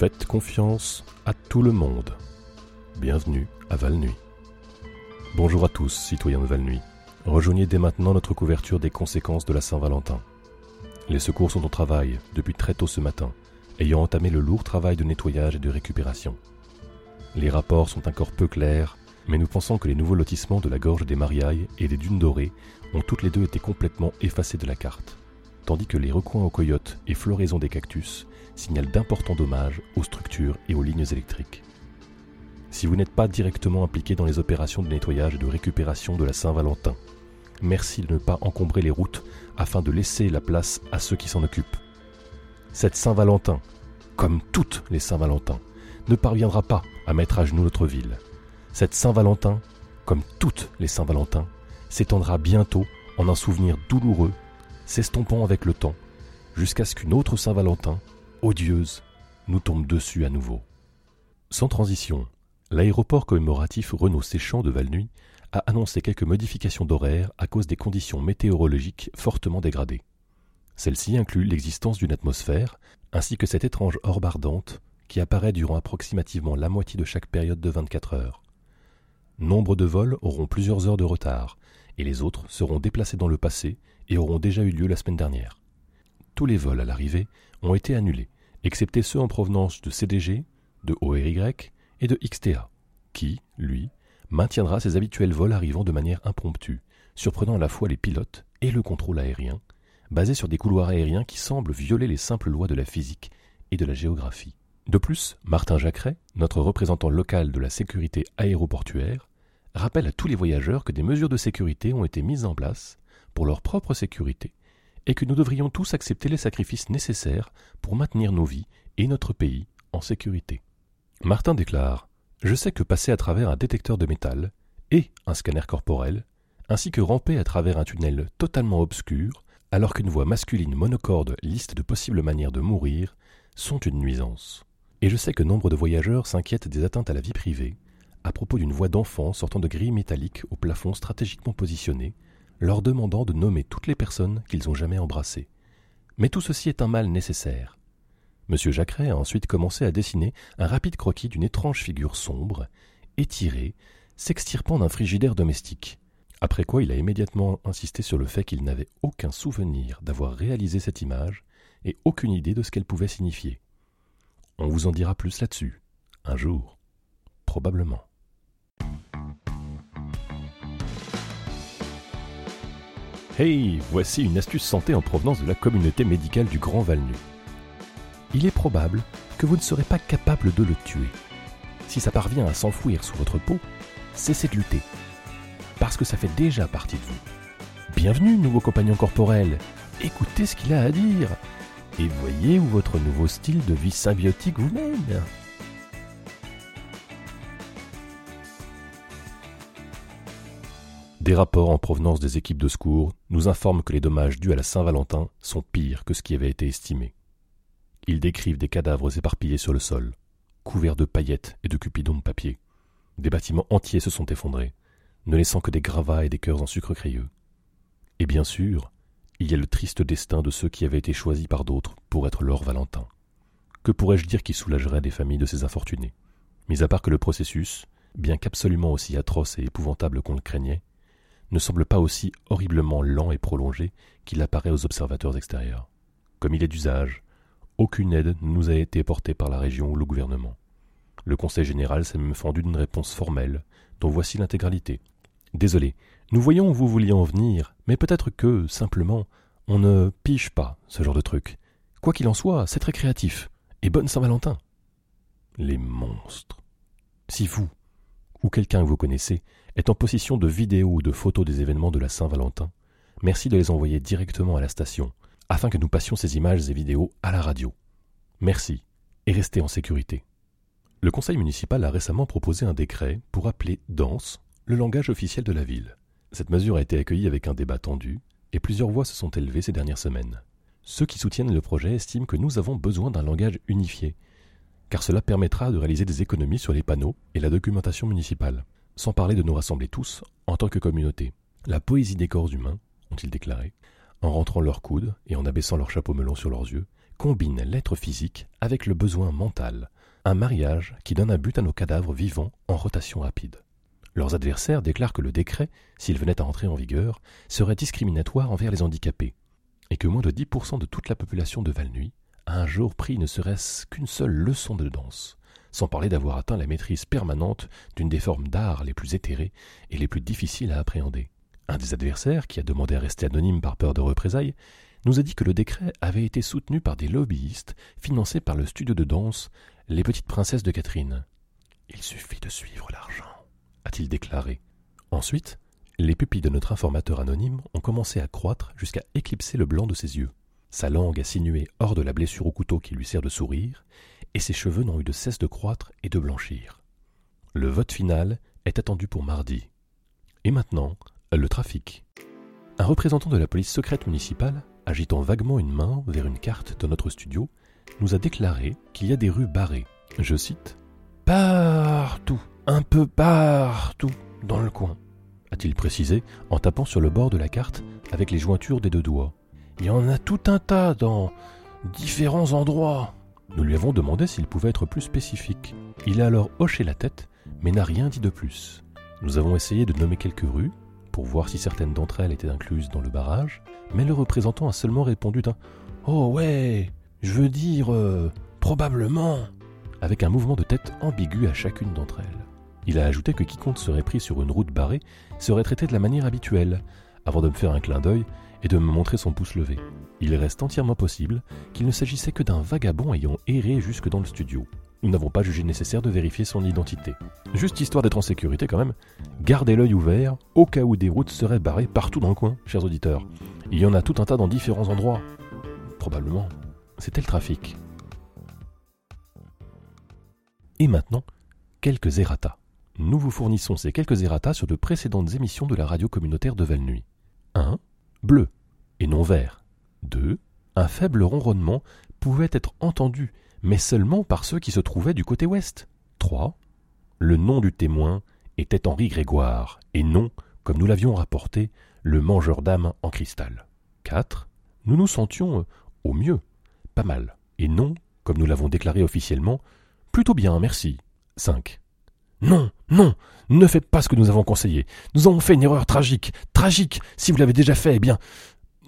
Faites confiance à tout le monde. Bienvenue à Valnuit. Bonjour à tous, citoyens de Valnuit. Rejoignez dès maintenant notre couverture des conséquences de la Saint-Valentin. Les secours sont au travail depuis très tôt ce matin, ayant entamé le lourd travail de nettoyage et de récupération. Les rapports sont encore peu clairs, mais nous pensons que les nouveaux lotissements de la gorge des Mariailles et des dunes dorées ont toutes les deux été complètement effacés de la carte, tandis que les recoins aux coyotes et floraisons des cactus signalent d'importants dommages aux structures et aux lignes électriques. Si vous n'êtes pas directement impliqué dans les opérations de nettoyage et de récupération de la Saint-Valentin, merci de ne pas encombrer les routes afin de laisser la place à ceux qui s'en occupent. Cette Saint-Valentin, comme toutes les Saint-Valentin, ne parviendra pas à mettre à genoux notre ville. Cette Saint-Valentin, comme toutes les Saint-Valentin, s'étendra bientôt en un souvenir douloureux, s'estompant avec le temps, jusqu'à ce qu'une autre Saint-Valentin, odieuse, nous tombe dessus à nouveau. Sans transition, l'aéroport commémoratif Renault Séchant de Valnuy a annoncé quelques modifications d'horaire à cause des conditions météorologiques fortement dégradées. Celles-ci incluent l'existence d'une atmosphère, ainsi que cette étrange orbe ardente qui apparaît durant approximativement la moitié de chaque période de 24 heures. Nombre de vols auront plusieurs heures de retard, et les autres seront déplacés dans le passé et auront déjà eu lieu la semaine dernière. Tous les vols à l'arrivée ont été annulés, excepté ceux en provenance de CDG, de ORY et de XTA, qui, lui, maintiendra ses habituels vols arrivant de manière impromptue, surprenant à la fois les pilotes et le contrôle aérien, basés sur des couloirs aériens qui semblent violer les simples lois de la physique et de la géographie. De plus, Martin Jacqueret, notre représentant local de la sécurité aéroportuaire, rappelle à tous les voyageurs que des mesures de sécurité ont été mises en place pour leur propre sécurité et que nous devrions tous accepter les sacrifices nécessaires pour maintenir nos vies et notre pays en sécurité. Martin déclare Je sais que passer à travers un détecteur de métal et un scanner corporel, ainsi que ramper à travers un tunnel totalement obscur, alors qu'une voix masculine monocorde liste de possibles manières de mourir, sont une nuisance. Et je sais que nombre de voyageurs s'inquiètent des atteintes à la vie privée, à propos d'une voix d'enfant sortant de grilles métalliques au plafond stratégiquement positionné, leur demandant de nommer toutes les personnes qu'ils ont jamais embrassées. Mais tout ceci est un mal nécessaire. M. Jacqueret a ensuite commencé à dessiner un rapide croquis d'une étrange figure sombre, étirée, s'extirpant d'un frigidaire domestique. Après quoi il a immédiatement insisté sur le fait qu'il n'avait aucun souvenir d'avoir réalisé cette image et aucune idée de ce qu'elle pouvait signifier. On vous en dira plus là-dessus, un jour, probablement. Hey, voici une astuce santé en provenance de la communauté médicale du Grand Valnu. Il est probable que vous ne serez pas capable de le tuer. Si ça parvient à s'enfouir sous votre peau, cessez de lutter, parce que ça fait déjà partie de vous. Bienvenue, nouveau compagnon corporel. Écoutez ce qu'il a à dire et voyez où votre nouveau style de vie symbiotique vous mène. Des rapports en provenance des équipes de secours nous informent que les dommages dus à la Saint-Valentin sont pires que ce qui avait été estimé. Ils décrivent des cadavres éparpillés sur le sol, couverts de paillettes et de cupidons de papier. Des bâtiments entiers se sont effondrés, ne laissant que des gravats et des cœurs en sucre crayeux. Et bien sûr, il y a le triste destin de ceux qui avaient été choisis par d'autres pour être leur Valentin. Que pourrais-je dire qui soulagerait des familles de ces infortunés? Mis à part que le processus, bien qu'absolument aussi atroce et épouvantable qu'on le craignait, ne semble pas aussi horriblement lent et prolongé qu'il apparaît aux observateurs extérieurs. Comme il est d'usage, aucune aide ne nous a été portée par la région ou le gouvernement. Le Conseil général s'est même fendu d'une réponse formelle, dont voici l'intégralité. Désolé, nous voyons où vous vouliez en venir, mais peut-être que, simplement, on ne pige pas ce genre de truc. Quoi qu'il en soit, c'est très créatif. Et bonne Saint-Valentin. Les monstres. Si vous, ou quelqu'un que vous connaissez, est en possession de vidéos ou de photos des événements de la Saint-Valentin, merci de les envoyer directement à la station, afin que nous passions ces images et vidéos à la radio. Merci, et restez en sécurité. Le conseil municipal a récemment proposé un décret pour appeler danse le langage officiel de la ville. Cette mesure a été accueillie avec un débat tendu, et plusieurs voix se sont élevées ces dernières semaines. Ceux qui soutiennent le projet estiment que nous avons besoin d'un langage unifié, car cela permettra de réaliser des économies sur les panneaux et la documentation municipale sans parler de nous rassembler tous en tant que communauté. La poésie des corps humains, ont-ils déclaré, en rentrant leurs coudes et en abaissant leurs chapeaux melons sur leurs yeux, combine l'être physique avec le besoin mental, un mariage qui donne un but à nos cadavres vivants en rotation rapide. Leurs adversaires déclarent que le décret, s'il venait à entrer en vigueur, serait discriminatoire envers les handicapés, et que moins de 10% de toute la population de Valnuy un jour pris ne serait-ce qu'une seule leçon de danse, sans parler d'avoir atteint la maîtrise permanente d'une des formes d'art les plus éthérées et les plus difficiles à appréhender. Un des adversaires, qui a demandé à rester anonyme par peur de représailles, nous a dit que le décret avait été soutenu par des lobbyistes financés par le studio de danse Les Petites Princesses de Catherine. Il suffit de suivre l'argent, a-t-il déclaré. Ensuite, les pupilles de notre informateur anonyme ont commencé à croître jusqu'à éclipser le blanc de ses yeux. Sa langue a sinué hors de la blessure au couteau qui lui sert de sourire, et ses cheveux n'ont eu de cesse de croître et de blanchir. Le vote final est attendu pour mardi. Et maintenant, le trafic. Un représentant de la police secrète municipale, agitant vaguement une main vers une carte de notre studio, nous a déclaré qu'il y a des rues barrées. Je cite Partout, un peu partout, dans le coin a-t-il précisé en tapant sur le bord de la carte avec les jointures des deux doigts. Il y en a tout un tas dans différents endroits. Nous lui avons demandé s'il pouvait être plus spécifique. Il a alors hoché la tête, mais n'a rien dit de plus. Nous avons essayé de nommer quelques rues, pour voir si certaines d'entre elles étaient incluses dans le barrage, mais le représentant a seulement répondu d'un Oh ouais, je veux dire, euh, probablement, avec un mouvement de tête ambigu à chacune d'entre elles. Il a ajouté que quiconque serait pris sur une route barrée serait traité de la manière habituelle, avant de me faire un clin d'œil et de me montrer son pouce levé. Il reste entièrement possible qu'il ne s'agissait que d'un vagabond ayant erré jusque dans le studio. Nous n'avons pas jugé nécessaire de vérifier son identité. Juste histoire d'être en sécurité quand même, gardez l'œil ouvert au cas où des routes seraient barrées partout dans le coin, chers auditeurs. Il y en a tout un tas dans différents endroits. Probablement. C'était le trafic. Et maintenant, quelques errata nous vous fournissons ces quelques errata sur de précédentes émissions de la radio communautaire de Valnuy. 1. Bleu et non vert. 2. Un faible ronronnement pouvait être entendu, mais seulement par ceux qui se trouvaient du côté ouest. 3. Le nom du témoin était Henri Grégoire, et non, comme nous l'avions rapporté, le mangeur d'âme en cristal. 4. Nous nous sentions, au mieux, pas mal, et non, comme nous l'avons déclaré officiellement, plutôt bien, merci. 5. Non, non, ne faites pas ce que nous avons conseillé. Nous avons fait une erreur tragique, tragique. Si vous l'avez déjà fait, eh bien,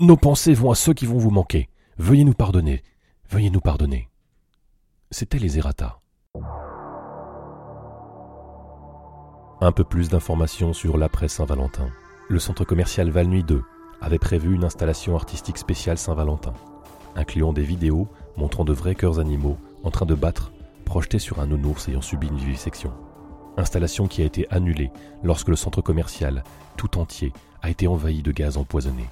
nos pensées vont à ceux qui vont vous manquer. Veuillez nous pardonner, veuillez nous pardonner. C'était les errata. Un peu plus d'informations sur l'après Saint-Valentin. Le centre commercial Valnuy 2 avait prévu une installation artistique spéciale Saint-Valentin, incluant des vidéos montrant de vrais cœurs animaux en train de battre, projetés sur un nounours ayant subi une vivisection installation qui a été annulée lorsque le centre commercial, tout entier, a été envahi de gaz empoisonné.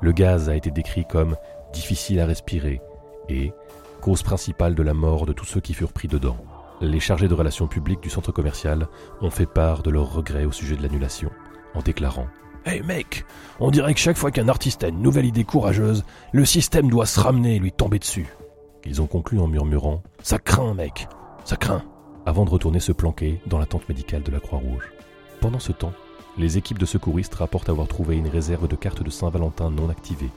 Le gaz a été décrit comme difficile à respirer et cause principale de la mort de tous ceux qui furent pris dedans. Les chargés de relations publiques du centre commercial ont fait part de leurs regrets au sujet de l'annulation, en déclarant Hey mec, on dirait que chaque fois qu'un artiste a une nouvelle idée courageuse, le système doit se ramener et lui tomber dessus. Ils ont conclu en murmurant Ça craint, mec, ça craint avant de retourner se planquer dans la tente médicale de la Croix-Rouge. Pendant ce temps, les équipes de secouristes rapportent avoir trouvé une réserve de cartes de Saint-Valentin non activée,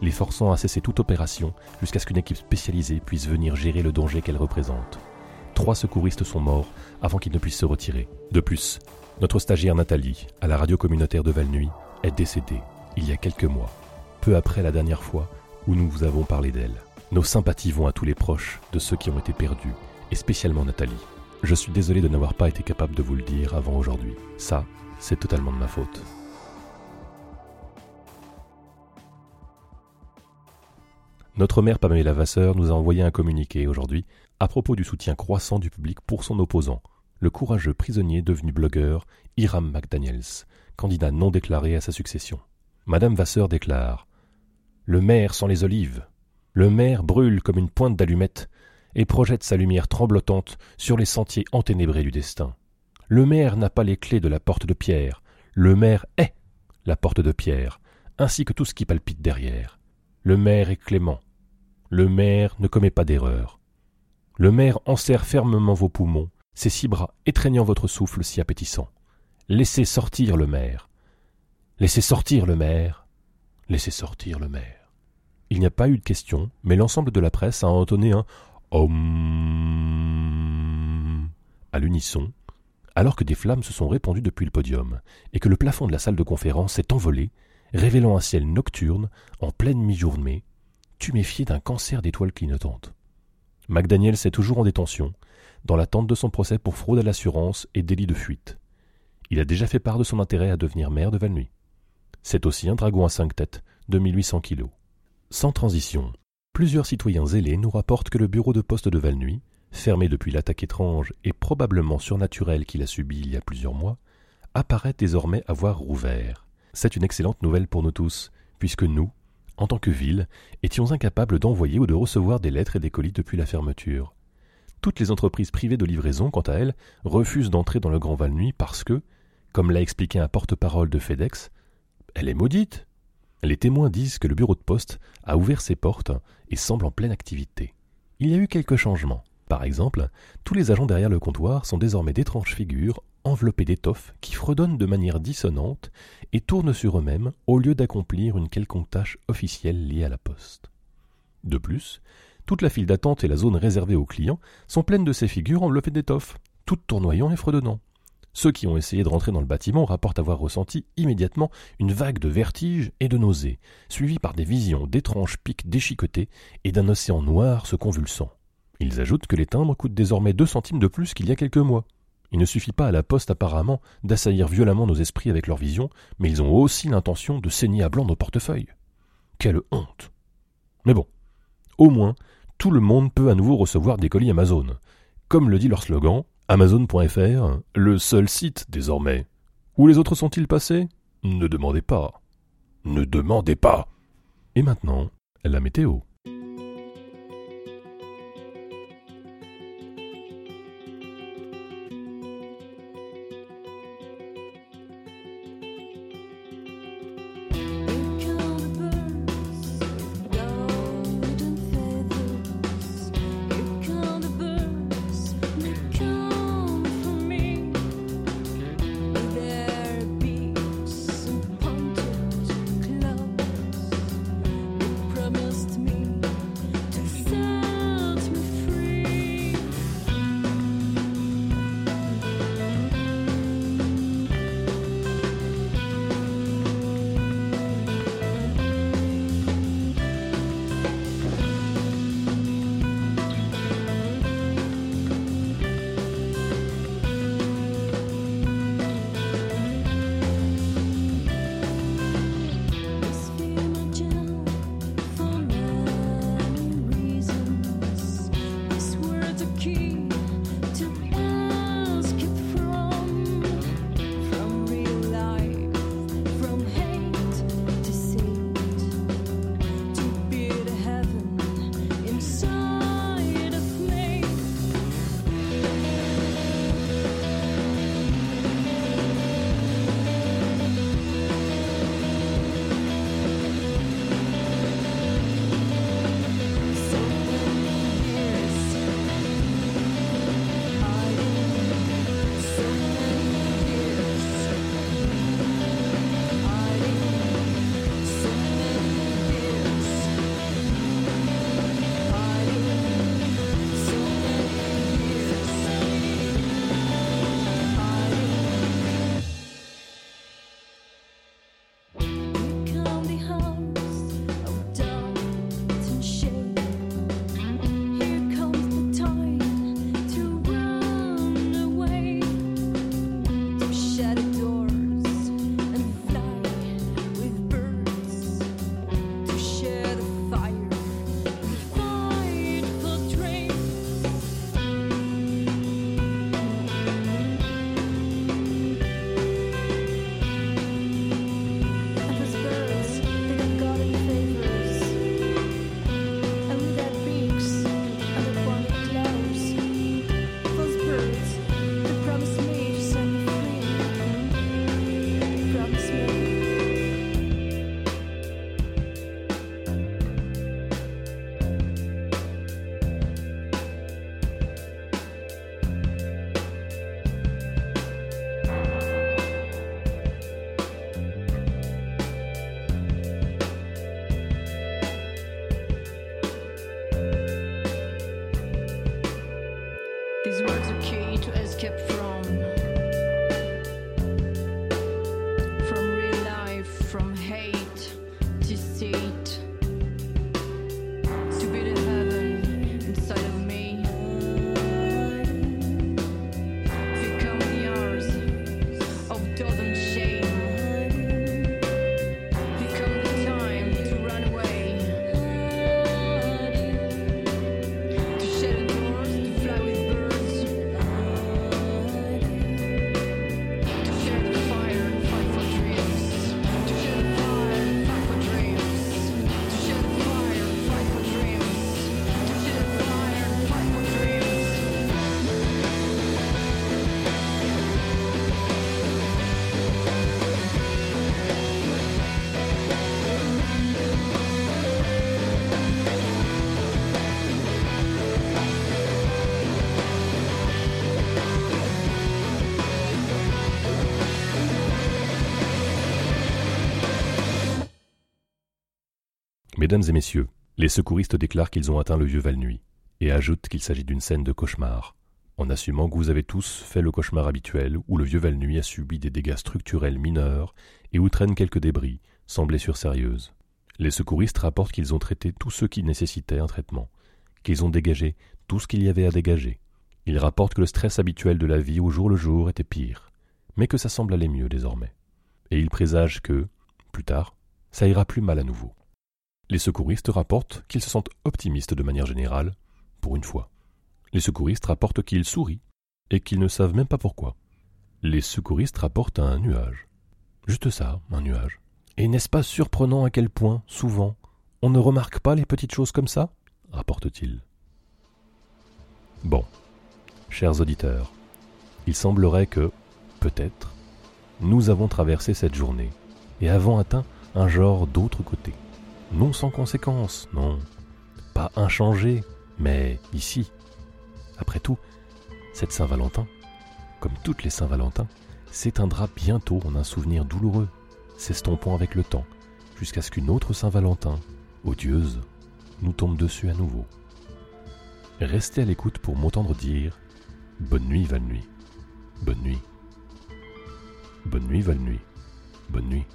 les forçant à cesser toute opération jusqu'à ce qu'une équipe spécialisée puisse venir gérer le danger qu'elle représente. Trois secouristes sont morts avant qu'ils ne puissent se retirer. De plus, notre stagiaire Nathalie, à la radio communautaire de Valnuy, est décédée il y a quelques mois, peu après la dernière fois où nous vous avons parlé d'elle. Nos sympathies vont à tous les proches de ceux qui ont été perdus, et spécialement Nathalie. Je suis désolé de n'avoir pas été capable de vous le dire avant aujourd'hui. Ça, c'est totalement de ma faute. Notre mère Pamela Vasseur nous a envoyé un communiqué aujourd'hui à propos du soutien croissant du public pour son opposant, le courageux prisonnier devenu blogueur Hiram McDaniels, candidat non déclaré à sa succession. Madame Vasseur déclare Le maire sans les olives. Le maire brûle comme une pointe d'allumette et projette sa lumière tremblotante sur les sentiers enténébrés du destin. Le maire n'a pas les clés de la porte de pierre, le maire est la porte de pierre, ainsi que tout ce qui palpite derrière. Le maire est clément. Le maire ne commet pas d'erreur. Le maire enserre fermement vos poumons, ses six bras étreignant votre souffle si appétissant. Laissez sortir le maire. Laissez sortir le maire. Laissez sortir le maire. il n'y a pas eu de question, mais l'ensemble de la presse a entonné un Om à l'unisson, alors que des flammes se sont répandues depuis le podium, et que le plafond de la salle de conférence s'est envolé, révélant un ciel nocturne, en pleine mi-journée, tuméfié d'un cancer d'étoiles clignotantes. McDaniel est toujours en détention, dans l'attente de son procès pour fraude à l'assurance et délit de fuite. Il a déjà fait part de son intérêt à devenir maire de Valnuy. C'est aussi un dragon à cinq têtes, de 1800 kilos. Sans transition, plusieurs citoyens zélés nous rapportent que le bureau de poste de Valnuy, fermé depuis l'attaque étrange et probablement surnaturelle qu'il a subie il y a plusieurs mois, apparaît désormais avoir rouvert. C'est une excellente nouvelle pour nous tous, puisque nous, en tant que ville, étions incapables d'envoyer ou de recevoir des lettres et des colis depuis la fermeture. Toutes les entreprises privées de livraison, quant à elles, refusent d'entrer dans le Grand Valnuy parce que, comme l'a expliqué un porte-parole de FedEx, elle est maudite. Les témoins disent que le bureau de poste a ouvert ses portes et semble en pleine activité. Il y a eu quelques changements. Par exemple, tous les agents derrière le comptoir sont désormais d'étranges figures enveloppées d'étoffes qui fredonnent de manière dissonante et tournent sur eux-mêmes au lieu d'accomplir une quelconque tâche officielle liée à la poste. De plus, toute la file d'attente et la zone réservée aux clients sont pleines de ces figures enveloppées d'étoffes, toutes tournoyant et fredonnant. Ceux qui ont essayé de rentrer dans le bâtiment rapportent avoir ressenti immédiatement une vague de vertige et de nausées, suivie par des visions d'étranges pics déchiquetés et d'un océan noir se convulsant. Ils ajoutent que les timbres coûtent désormais deux centimes de plus qu'il y a quelques mois. Il ne suffit pas à la poste apparemment d'assaillir violemment nos esprits avec leurs visions, mais ils ont aussi l'intention de saigner à blanc nos portefeuilles. Quelle honte. Mais bon, au moins, tout le monde peut à nouveau recevoir des colis Amazon. Comme le dit leur slogan, Amazon.fr, le seul site désormais. Où les autres sont-ils passés? Ne demandez pas. Ne demandez pas. Et maintenant, la météo. Mesdames et messieurs, les secouristes déclarent qu'ils ont atteint le vieux Valnuy et ajoutent qu'il s'agit d'une scène de cauchemar, en assumant que vous avez tous fait le cauchemar habituel où le vieux Valnuy a subi des dégâts structurels mineurs et où traînent quelques débris, sans blessures sérieuses. Les secouristes rapportent qu'ils ont traité tout ce qui nécessitait un traitement, qu'ils ont dégagé tout ce qu'il y avait à dégager. Ils rapportent que le stress habituel de la vie au jour le jour était pire, mais que ça semble aller mieux désormais. Et ils présagent que, plus tard, ça ira plus mal à nouveau. Les secouristes rapportent qu'ils se sentent optimistes de manière générale, pour une fois. Les secouristes rapportent qu'ils sourient, et qu'ils ne savent même pas pourquoi. Les secouristes rapportent un nuage. Juste ça, un nuage. Et n'est-ce pas surprenant à quel point, souvent, on ne remarque pas les petites choses comme ça? rapporte-t-il. Bon, chers auditeurs, il semblerait que, peut-être, nous avons traversé cette journée et avons atteint un genre d'autre côté non sans conséquence, non. Pas inchangé, mais ici. Après tout, cette Saint-Valentin, comme toutes les Saint-Valentin, s'éteindra bientôt en un souvenir douloureux, s'estompant avec le temps, jusqu'à ce qu'une autre Saint-Valentin, odieuse, nous tombe dessus à nouveau. Restez à l'écoute pour m'entendre dire Bonne nuit, Val-Nuit. Bonne nuit. Bonne nuit, Val-Nuit. Bonne nuit.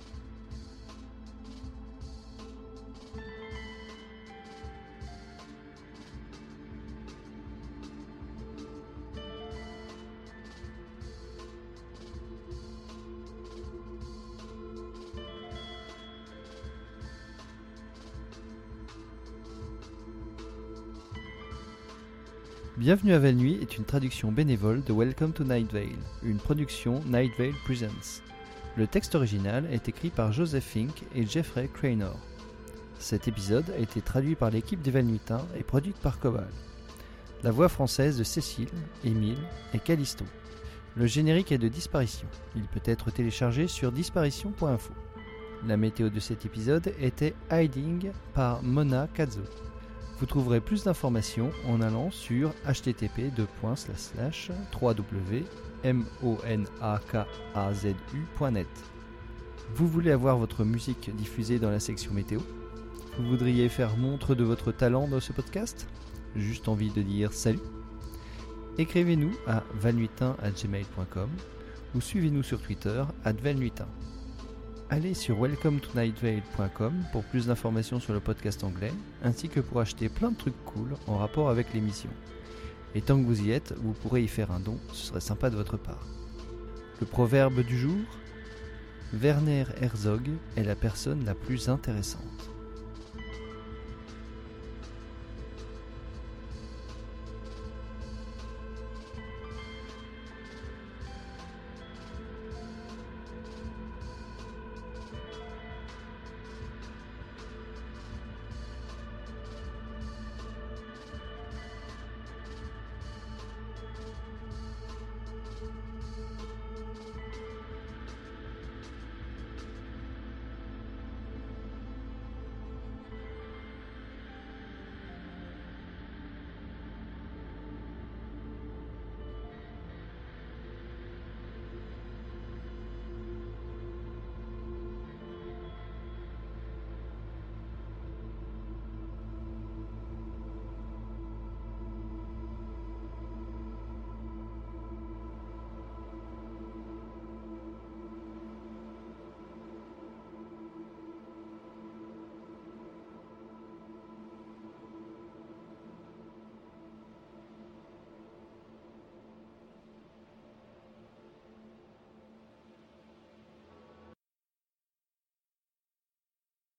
Bienvenue à Val-Nuit est une traduction bénévole de Welcome to Night Vale, une production Night Vale Presents. Le texte original est écrit par Joseph Fink et Jeffrey Cranor. Cet épisode a été traduit par l'équipe des Valnuitains et produite par Cobal. La voix française de Cécile, Émile et Callisto. Le générique est de Disparition. Il peut être téléchargé sur disparition.info. La météo de cet épisode était Hiding par Mona Kazo. Vous trouverez plus d'informations en allant sur http www.monakazu.net. Vous voulez avoir votre musique diffusée dans la section météo? Vous voudriez faire montre de votre talent dans ce podcast? Juste envie de dire salut? Écrivez-nous à valnuitin.gmail.com ou suivez-nous sur Twitter valnuitin allez sur welcometonightvale.com pour plus d'informations sur le podcast anglais, ainsi que pour acheter plein de trucs cool en rapport avec l'émission. Et tant que vous y êtes, vous pourrez y faire un don, ce serait sympa de votre part. Le proverbe du jour? Werner Herzog est la personne la plus intéressante.